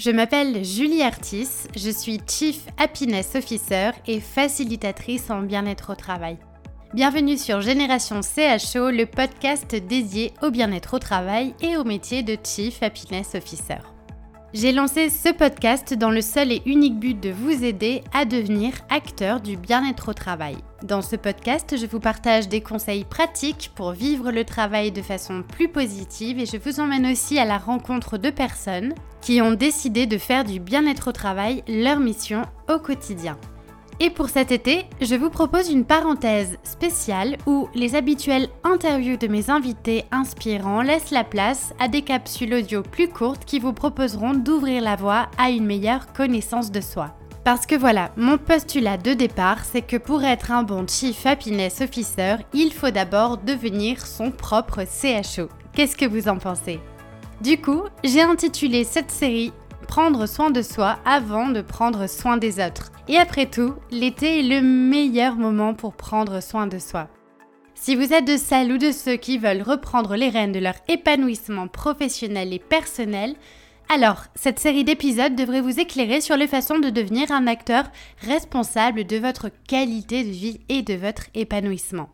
je m'appelle Julie Artis, je suis Chief Happiness Officer et facilitatrice en bien-être au travail. Bienvenue sur Génération CHO, le podcast dédié au bien-être au travail et au métier de Chief Happiness Officer. J'ai lancé ce podcast dans le seul et unique but de vous aider à devenir acteur du bien-être au travail. Dans ce podcast, je vous partage des conseils pratiques pour vivre le travail de façon plus positive et je vous emmène aussi à la rencontre de personnes qui ont décidé de faire du bien-être au travail leur mission au quotidien. Et pour cet été, je vous propose une parenthèse spéciale où les habituelles interviews de mes invités inspirants laissent la place à des capsules audio plus courtes qui vous proposeront d'ouvrir la voie à une meilleure connaissance de soi. Parce que voilà, mon postulat de départ, c'est que pour être un bon Chief Happiness Officer, il faut d'abord devenir son propre CHO. Qu'est-ce que vous en pensez? Du coup, j'ai intitulé cette série prendre soin de soi avant de prendre soin des autres. Et après tout, l'été est le meilleur moment pour prendre soin de soi. Si vous êtes de celles ou de ceux qui veulent reprendre les rênes de leur épanouissement professionnel et personnel, alors cette série d'épisodes devrait vous éclairer sur les façons de devenir un acteur responsable de votre qualité de vie et de votre épanouissement.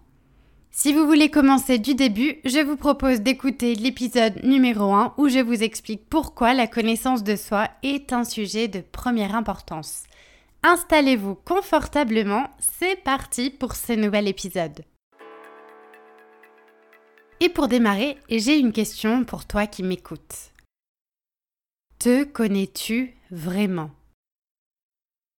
Si vous voulez commencer du début, je vous propose d'écouter l'épisode numéro 1 où je vous explique pourquoi la connaissance de soi est un sujet de première importance. Installez-vous confortablement, c'est parti pour ce nouvel épisode. Et pour démarrer, j'ai une question pour toi qui m'écoutes. Te connais-tu vraiment?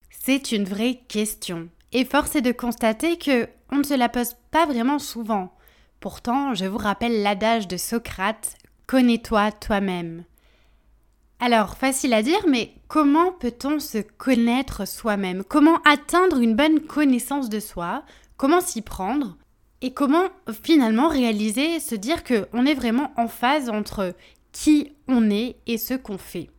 C'est une vraie question. Et force est de constater que on ne se la pose pas vraiment souvent. Pourtant, je vous rappelle l'adage de Socrate Connais-toi toi-même. Alors, facile à dire, mais comment peut-on se connaître soi-même? Comment atteindre une bonne connaissance de soi? Comment s'y prendre? Et comment finalement réaliser, se dire qu'on est vraiment en phase entre qui on est et ce qu'on fait?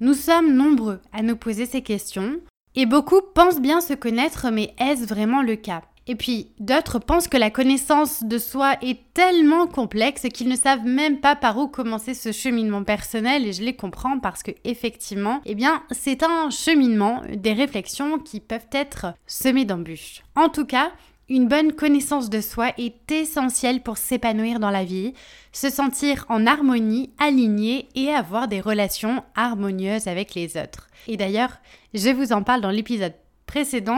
Nous sommes nombreux à nous poser ces questions, et beaucoup pensent bien se connaître, mais est-ce vraiment le cas? Et puis d'autres pensent que la connaissance de soi est tellement complexe qu'ils ne savent même pas par où commencer ce cheminement personnel et je les comprends parce que effectivement, eh bien, c'est un cheminement, des réflexions qui peuvent être semées d'embûches. En tout cas, une bonne connaissance de soi est essentielle pour s'épanouir dans la vie, se sentir en harmonie, aligné et avoir des relations harmonieuses avec les autres. Et d'ailleurs, je vous en parle dans l'épisode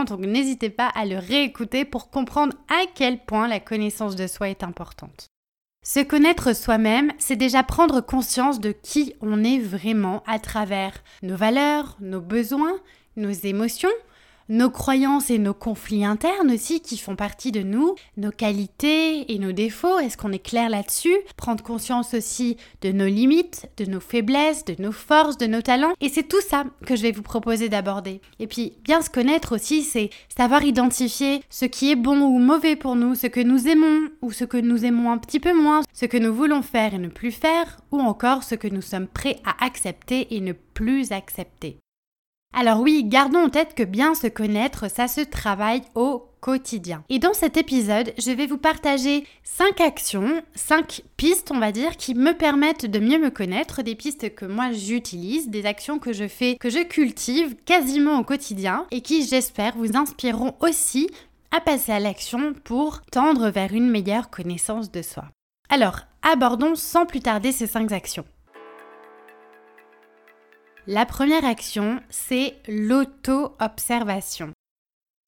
donc n'hésitez pas à le réécouter pour comprendre à quel point la connaissance de soi est importante. Se connaître soi-même, c'est déjà prendre conscience de qui on est vraiment à travers nos valeurs, nos besoins, nos émotions, nos croyances et nos conflits internes aussi qui font partie de nous, nos qualités et nos défauts, est-ce qu'on est clair là-dessus? Prendre conscience aussi de nos limites, de nos faiblesses, de nos forces, de nos talents. Et c'est tout ça que je vais vous proposer d'aborder. Et puis, bien se connaître aussi, c'est savoir identifier ce qui est bon ou mauvais pour nous, ce que nous aimons ou ce que nous aimons un petit peu moins, ce que nous voulons faire et ne plus faire, ou encore ce que nous sommes prêts à accepter et ne plus accepter. Alors oui, gardons en tête que bien se connaître, ça se travaille au quotidien. Et dans cet épisode, je vais vous partager 5 actions, 5 pistes, on va dire, qui me permettent de mieux me connaître, des pistes que moi j'utilise, des actions que je fais, que je cultive quasiment au quotidien et qui, j'espère, vous inspireront aussi à passer à l'action pour tendre vers une meilleure connaissance de soi. Alors, abordons sans plus tarder ces 5 actions. La première action, c'est l'auto-observation.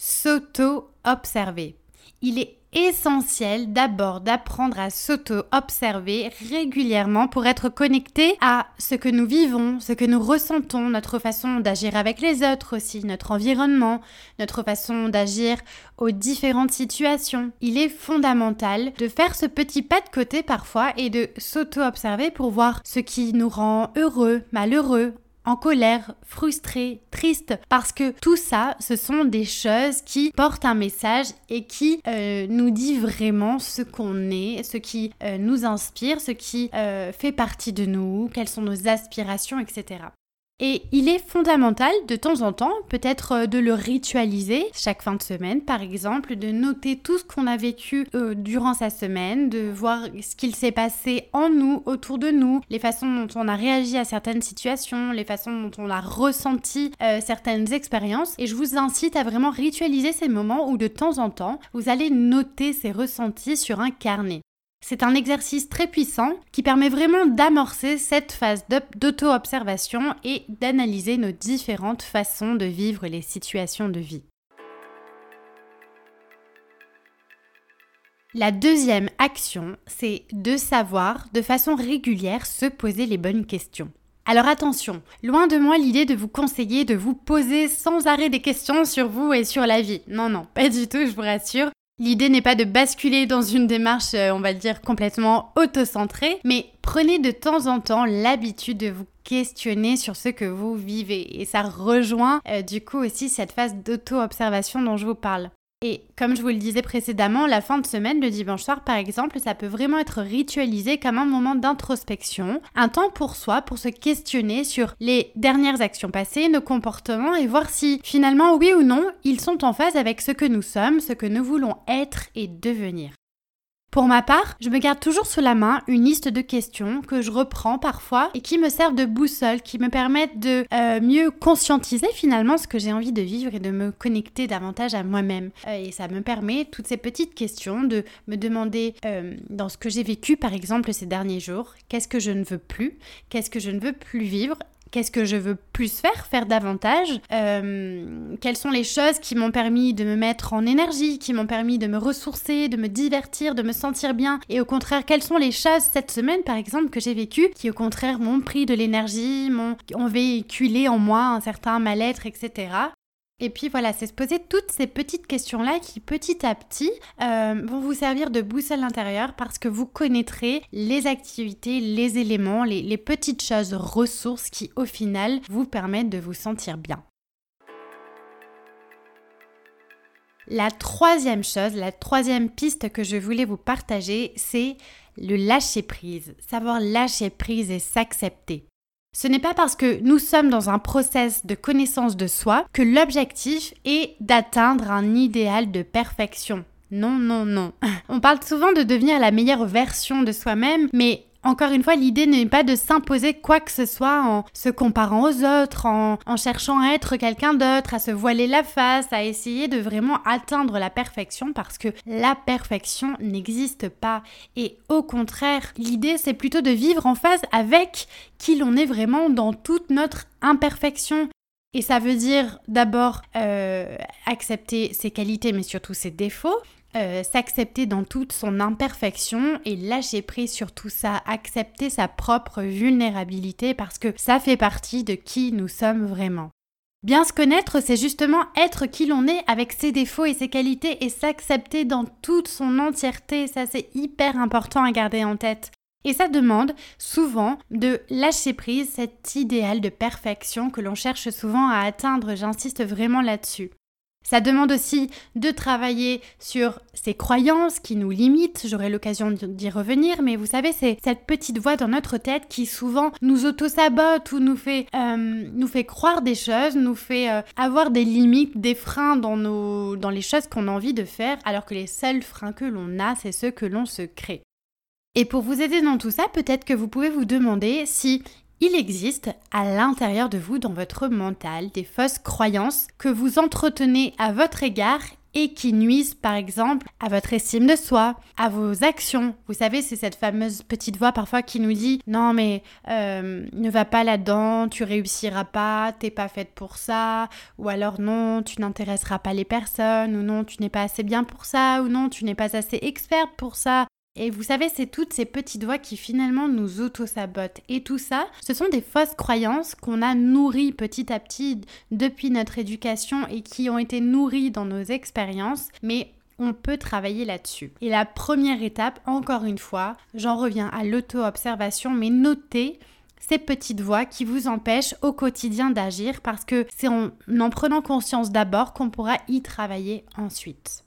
S'auto-observer. Il est essentiel d'abord d'apprendre à s'auto-observer régulièrement pour être connecté à ce que nous vivons, ce que nous ressentons, notre façon d'agir avec les autres aussi, notre environnement, notre façon d'agir aux différentes situations. Il est fondamental de faire ce petit pas de côté parfois et de s'auto-observer pour voir ce qui nous rend heureux, malheureux, en colère, frustré, triste, parce que tout ça, ce sont des choses qui portent un message et qui euh, nous dit vraiment ce qu'on est, ce qui euh, nous inspire, ce qui euh, fait partie de nous, quelles sont nos aspirations, etc. Et il est fondamental de temps en temps, peut-être euh, de le ritualiser chaque fin de semaine, par exemple, de noter tout ce qu'on a vécu euh, durant sa semaine, de voir ce qu'il s'est passé en nous, autour de nous, les façons dont on a réagi à certaines situations, les façons dont on a ressenti euh, certaines expériences. Et je vous incite à vraiment ritualiser ces moments où de temps en temps, vous allez noter ces ressentis sur un carnet. C'est un exercice très puissant qui permet vraiment d'amorcer cette phase d'auto-observation et d'analyser nos différentes façons de vivre les situations de vie. La deuxième action, c'est de savoir de façon régulière se poser les bonnes questions. Alors attention, loin de moi l'idée de vous conseiller de vous poser sans arrêt des questions sur vous et sur la vie. Non, non, pas du tout, je vous rassure. L'idée n'est pas de basculer dans une démarche, euh, on va dire, complètement autocentrée, mais prenez de temps en temps l'habitude de vous questionner sur ce que vous vivez. Et ça rejoint euh, du coup aussi cette phase d'auto-observation dont je vous parle. Et comme je vous le disais précédemment, la fin de semaine, le dimanche soir par exemple, ça peut vraiment être ritualisé comme un moment d'introspection, un temps pour soi, pour se questionner sur les dernières actions passées, nos comportements et voir si finalement oui ou non, ils sont en phase avec ce que nous sommes, ce que nous voulons être et devenir. Pour ma part, je me garde toujours sous la main une liste de questions que je reprends parfois et qui me servent de boussole, qui me permettent de euh, mieux conscientiser finalement ce que j'ai envie de vivre et de me connecter davantage à moi-même. Euh, et ça me permet, toutes ces petites questions, de me demander euh, dans ce que j'ai vécu par exemple ces derniers jours, qu'est-ce que je ne veux plus, qu'est-ce que je ne veux plus vivre? Qu'est-ce que je veux plus faire, faire davantage euh, Quelles sont les choses qui m'ont permis de me mettre en énergie, qui m'ont permis de me ressourcer, de me divertir, de me sentir bien Et au contraire, quelles sont les choses cette semaine, par exemple, que j'ai vécues, qui au contraire m'ont pris de l'énergie, m'ont véhiculé en moi un certain mal-être, etc. Et puis voilà, c'est se poser toutes ces petites questions-là qui petit à petit euh, vont vous servir de boussole intérieure parce que vous connaîtrez les activités, les éléments, les, les petites choses ressources qui au final vous permettent de vous sentir bien. La troisième chose, la troisième piste que je voulais vous partager, c'est le lâcher prise. Savoir lâcher prise et s'accepter. Ce n'est pas parce que nous sommes dans un process de connaissance de soi que l'objectif est d'atteindre un idéal de perfection. Non, non, non. On parle souvent de devenir la meilleure version de soi-même, mais encore une fois, l'idée n'est pas de s'imposer quoi que ce soit en se comparant aux autres, en, cherchant à être quelqu'un d'autre, à se voiler la face, à essayer de vraiment atteindre la perfection parce que la perfection n'existe pas. Et au contraire, l'idée c'est plutôt de vivre en phase avec qui l'on est vraiment dans toute notre imperfection. Et ça veut dire d'abord euh, accepter ses qualités mais surtout ses défauts, euh, s'accepter dans toute son imperfection et lâcher prise sur tout ça, accepter sa propre vulnérabilité parce que ça fait partie de qui nous sommes vraiment. Bien se connaître, c'est justement être qui l'on est avec ses défauts et ses qualités et s'accepter dans toute son entièreté. Ça, c'est hyper important à garder en tête. Et ça demande souvent de lâcher prise cet idéal de perfection que l'on cherche souvent à atteindre. J'insiste vraiment là-dessus. Ça demande aussi de travailler sur ces croyances qui nous limitent, j'aurai l'occasion d'y revenir, mais vous savez, c'est cette petite voix dans notre tête qui souvent nous auto-sabote ou nous fait, euh, croire des choses, nous fait euh, avoir des limites, des freins dans, dans les choses qu'on a envie de faire, alors que les seuls freins que l'on a, c'est ceux que l'on se crée. Et pour vous aider dans tout ça, peut-être que vous pouvez vous demander si il existe à l'intérieur de vous, dans votre mental, des fausses croyances que vous entretenez à votre égard et qui nuisent par exemple à votre estime de soi, à vos actions. Vous savez, c'est cette fameuse petite voix parfois qui nous dit non mais euh, ne va pas là-dedans, tu réussiras pas, t'es pas faite pour ça, ou alors non, tu n'intéresseras pas les personnes, ou non, tu n'es pas assez bien pour ça, ou non, tu n'es pas assez experte pour ça, et vous savez, c'est toutes ces petites voix qui finalement nous auto-sabotent. Et tout ça, ce sont des fausses croyances qu'on a nourries petit à petit depuis notre éducation et qui ont été nourries dans nos expériences. Mais on peut travailler là-dessus. Et la première étape, encore une fois, j'en reviens à l'auto-observation, mais notez ces petites voix qui vous empêchent au quotidien d'agir parce que c'est en en prenant conscience d'abord qu'on pourra y travailler ensuite.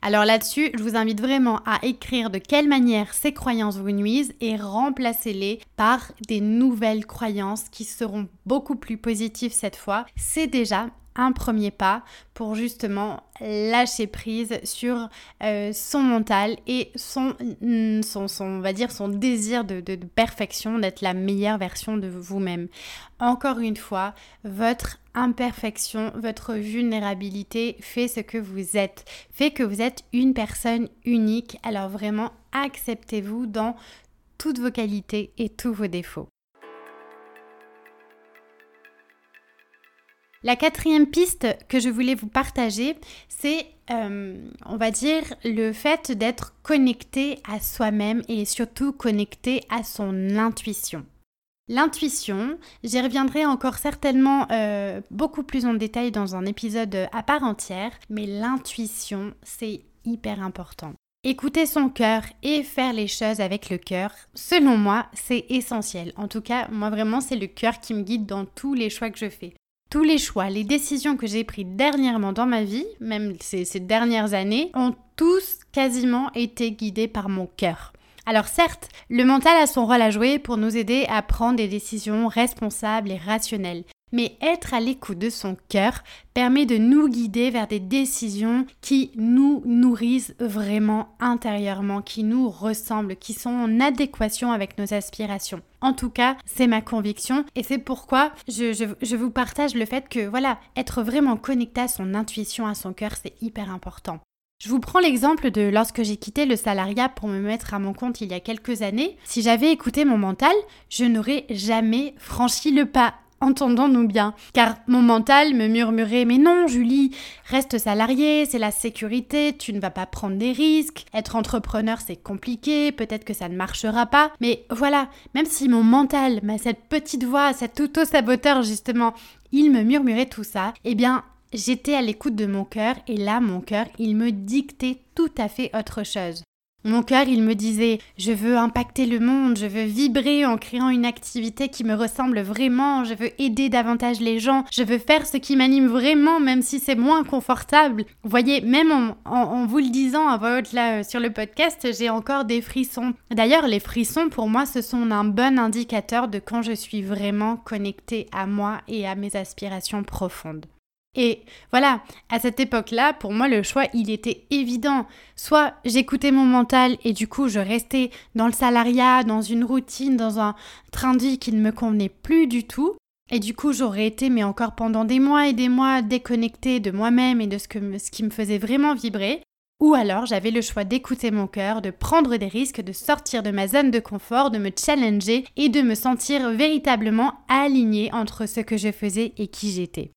Alors là-dessus, je vous invite vraiment à écrire de quelle manière ces croyances vous nuisent et remplacez-les par des nouvelles croyances qui seront beaucoup plus positives cette fois. C'est déjà un premier pas pour justement lâcher prise sur euh, son mental et son, mm, son, on va dire, son désir de, de perfection, d'être la meilleure version de vous-même. Encore une fois, votre imperfection, votre vulnérabilité fait ce que vous êtes, fait que vous êtes une personne unique. Alors vraiment, acceptez-vous dans toutes vos qualités et tous vos défauts. La quatrième piste que je voulais vous partager, c'est, euh, on va dire, le fait d'être connecté à soi-même et surtout connecté à son intuition. L'intuition, j'y reviendrai encore certainement euh, beaucoup plus en détail dans un épisode à part entière, mais l'intuition, c'est hyper important. Écouter son cœur et faire les choses avec le cœur, selon moi, c'est essentiel. En tout cas, moi vraiment, c'est le cœur qui me guide dans tous les choix que je fais. Tous les choix, les décisions que j'ai prises dernièrement dans ma vie, même ces, dernières années, ont tous quasiment été guidés par mon cœur. Alors certes, le mental a son rôle à jouer pour nous aider à prendre des décisions responsables et rationnelles. Mais être à l'écoute de son cœur permet de nous guider vers des décisions qui nous nourrissent vraiment intérieurement, qui nous ressemblent, qui sont en adéquation avec nos aspirations. En tout cas, c'est ma conviction et c'est pourquoi je, vous partage le fait que voilà, être vraiment connecté à son intuition, à son cœur, c'est hyper important. Je vous prends l'exemple de lorsque j'ai quitté le salariat pour me mettre à mon compte il y a quelques années. Si j'avais écouté mon mental, je n'aurais jamais franchi le pas. Entendons-nous bien, car mon mental me murmurait Mais non, Julie, reste salarié, c'est la sécurité, tu ne vas pas prendre des risques, être entrepreneur c'est compliqué, peut-être que ça ne marchera pas. Mais voilà, même si mon mental, cette petite voix, cet auto-saboteur justement, il me murmurait tout ça, eh bien, j'étais à l'écoute de mon cœur et là, mon cœur, il me dictait tout à fait autre chose. Mon cœur, il me disait Je veux impacter le monde, je veux vibrer en créant une activité qui me ressemble vraiment, je veux aider davantage les gens, je veux faire ce qui m'anime vraiment, même si c'est moins confortable. Vous voyez, même en, vous le disant à voix haute là euh, sur le podcast, j'ai encore des frissons. D'ailleurs, les frissons, pour moi, ce sont un bon indicateur de quand je suis vraiment connectée à moi et à mes aspirations profondes. Et voilà, à cette époque-là, pour moi, le choix, il était évident. Soit j'écoutais mon mental et du coup, je restais dans le salariat, dans une routine, dans un train de vie qui ne me convenait plus du tout. Et du coup, j'aurais été, mais encore pendant des mois et des mois, déconnectée de moi-même et de ce, qui me faisait vraiment vibrer. Ou alors j'avais le choix d'écouter mon cœur, de prendre des risques, de sortir de ma zone de confort, de me challenger et de me sentir véritablement alignée entre ce que je faisais et qui j'étais.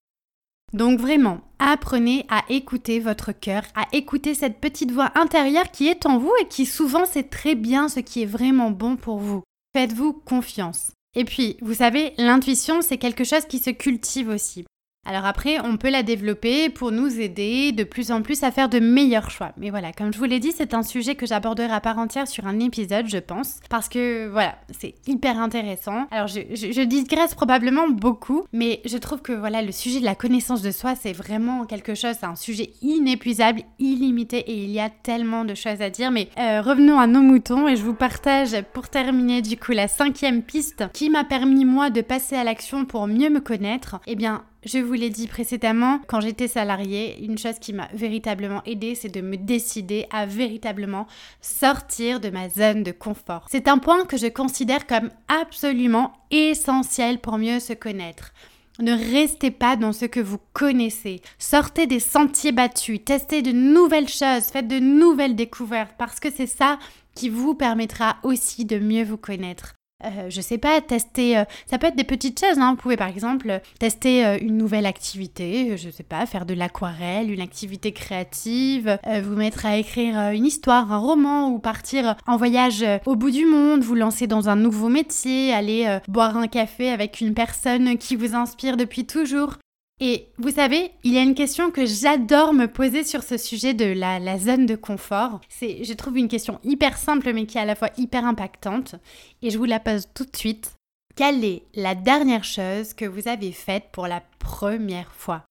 Donc vraiment, apprenez à écouter votre cœur, à écouter cette petite voix intérieure qui est en vous et qui souvent sait très bien ce qui est vraiment bon pour vous. Faites-vous confiance. Et puis, vous savez, l'intuition, c'est quelque chose qui se cultive aussi. Alors après, on peut la développer pour nous aider de plus en plus à faire de meilleurs choix. Mais voilà, comme je vous l'ai dit, c'est un sujet que j'aborderai à part entière sur un épisode, je pense, parce que voilà, c'est hyper intéressant. Alors je, je, probablement beaucoup, mais je trouve que voilà, le sujet de la connaissance de soi, c'est vraiment quelque chose, c'est un sujet inépuisable, illimité, et il y a tellement de choses à dire. Mais euh, revenons à nos moutons et je vous partage pour terminer du coup la cinquième piste qui m'a permis moi de passer à l'action pour mieux me connaître. Eh bien, je vous l'ai dit précédemment, quand j'étais salariée, une chose qui m'a véritablement aidée, c'est de me décider à véritablement sortir de ma zone de confort. C'est un point que je considère comme absolument essentiel pour mieux se connaître. Ne restez pas dans ce que vous connaissez. Sortez des sentiers battus, testez de nouvelles choses, faites de nouvelles découvertes parce que c'est ça qui vous permettra aussi de mieux vous connaître. Euh, je sais pas, tester, euh, ça peut être des petites choses, hein. vous pouvez par exemple tester euh, une nouvelle activité, je sais pas, faire de l'aquarelle, une activité créative, vous mettre à écrire une histoire, un roman ou partir en voyage au bout du monde, vous lancer dans un nouveau métier, aller boire un café avec une personne qui vous inspire depuis toujours. Et vous savez, il y a une question que j'adore me poser sur ce sujet de la, zone de confort. C'est, je trouve une question hyper simple mais qui est à la fois hyper impactante. Et je vous la pose tout de suite. Quelle est la dernière chose que vous avez faite pour la première fois?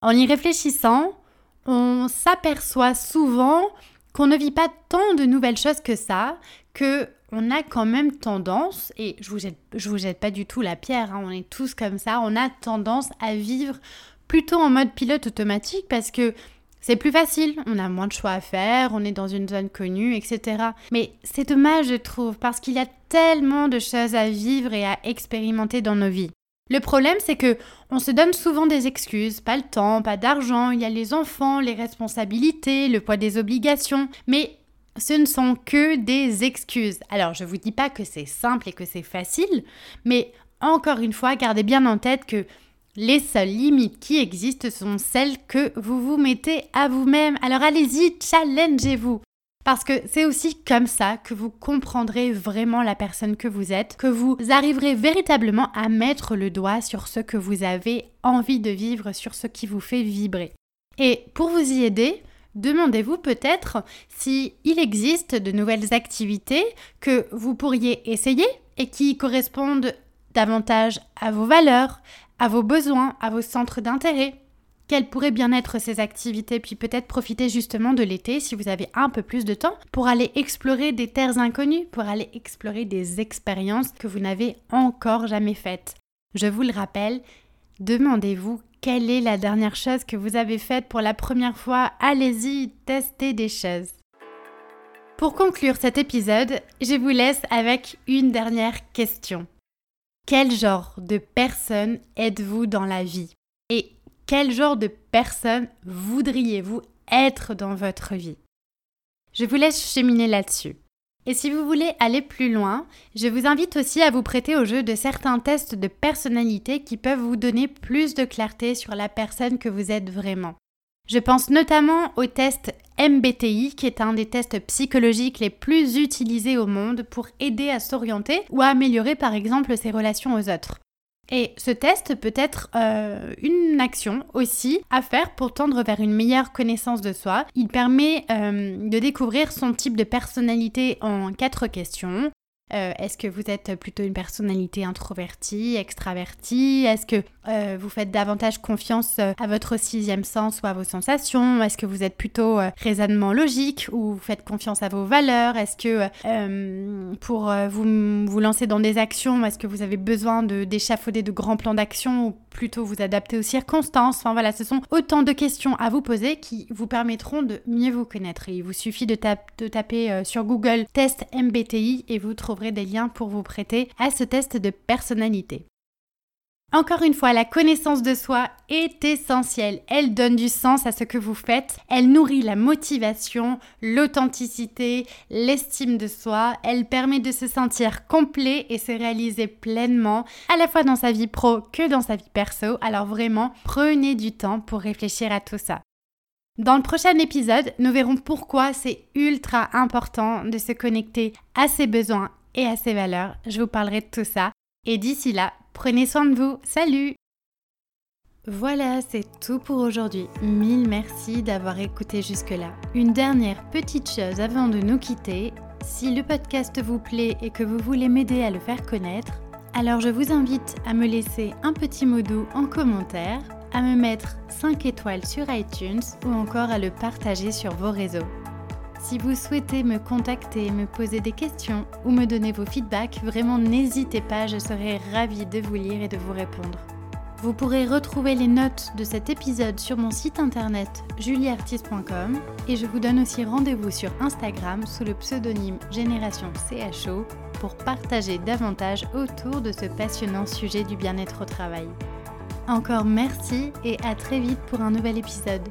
En y réfléchissant, on s'aperçoit souvent qu'on ne vit pas tant de nouvelles choses que ça, que on a quand même tendance, et je vous jette, je vous jette pas du tout la pierre, hein, on est tous comme ça, on a tendance à vivre plutôt en mode pilote automatique parce que c'est plus facile, on a moins de choix à faire, on est dans une zone connue, etc. Mais c'est dommage, je trouve, parce qu'il y a tellement de choses à vivre et à expérimenter dans nos vies. Le problème, c'est que on se donne souvent des excuses, pas le temps, pas d'argent, il y a les enfants, les responsabilités, le poids des obligations, mais ce ne sont que des excuses. Alors, je ne vous dis pas que c'est simple et que c'est facile, mais encore une fois, gardez bien en tête que les seules limites qui existent sont celles que vous vous mettez à vous-même. Alors allez-y, challengez-vous. Parce que c'est aussi comme ça que vous comprendrez vraiment la personne que vous êtes, que vous arriverez véritablement à mettre le doigt sur ce que vous avez envie de vivre, sur ce qui vous fait vibrer. Et pour vous y aider, demandez-vous peut-être s'il existe de nouvelles activités que vous pourriez essayer et qui correspondent davantage à vos valeurs, à vos besoins, à vos centres d'intérêt. Quelles pourraient bien être ces activités, puis peut-être profiter justement de l'été si vous avez un peu plus de temps pour aller explorer des terres inconnues, pour aller explorer des expériences que vous n'avez encore jamais faites. Je vous le rappelle, demandez-vous quelle est la dernière chose que vous avez faite pour la première fois? Allez-y, testez des choses. Pour conclure cet épisode, je vous laisse avec une dernière question. Quel genre de personne êtes-vous dans la vie? Et quel genre de personne voudriez-vous être dans votre vie? Je vous laisse cheminer là-dessus. Et si vous voulez aller plus loin, je vous invite aussi à vous prêter au jeu de certains tests de personnalité qui peuvent vous donner plus de clarté sur la personne que vous êtes vraiment. Je pense notamment au test MBTI, qui est un des tests psychologiques les plus utilisés au monde pour aider à s'orienter ou à améliorer par exemple ses relations aux autres. Et ce test peut être euh, une action aussi à faire pour tendre vers une meilleure connaissance de soi. Il permet euh, de découvrir son type de personnalité en quatre questions. Euh, est-ce que vous êtes plutôt une personnalité introvertie, extravertie? Est-ce que euh, vous faites davantage confiance euh, à votre sixième sens ou à vos sensations? Est-ce que vous êtes plutôt raisonnement logique ou vous faites confiance à vos valeurs? Est-ce que pour vous, vous lancer dans des actions, est-ce que vous avez besoin d'échafauder de, grands plans d'action plutôt vous adapter aux circonstances Enfin voilà, ce sont autant de questions à vous poser qui vous permettront de mieux vous connaître. il vous suffit de, de taper sur Google test MBTI et vous trouverez des liens pour vous prêter à ce test de personnalité. Encore une fois, la connaissance de soi est essentielle. Elle donne du sens à ce que vous faites. Elle nourrit la motivation, l'authenticité, l'estime de soi. Elle permet de se sentir complet et se réaliser pleinement, à la fois dans sa vie pro que dans sa vie perso. Alors vraiment, prenez du temps pour réfléchir à tout ça. Dans le prochain épisode, nous verrons pourquoi c'est ultra important de se connecter à ses besoins et à ses valeurs. Je vous parlerai de tout ça. Et d'ici là, prenez soin de vous. Salut voilà, c'est tout pour aujourd'hui. Mille merci d'avoir écouté jusque-là. Une dernière petite chose avant de nous quitter. Si le podcast vous plaît et que vous voulez m'aider à le faire connaître, alors je vous invite à me laisser un petit mot doux en commentaire, à me mettre 5 étoiles sur iTunes ou encore à le partager sur vos réseaux. Si vous souhaitez me contacter, me poser des questions ou me donner vos feedbacks, vraiment n'hésitez pas, je serai ravie de vous lire et de vous répondre. Vous pourrez retrouver les notes de cet épisode sur mon site internet julieartiste.com et je vous donne aussi rendez-vous sur Instagram sous le pseudonyme Génération CHO pour partager davantage autour de ce passionnant sujet du bien-être au travail. Encore merci et à très vite pour un nouvel épisode.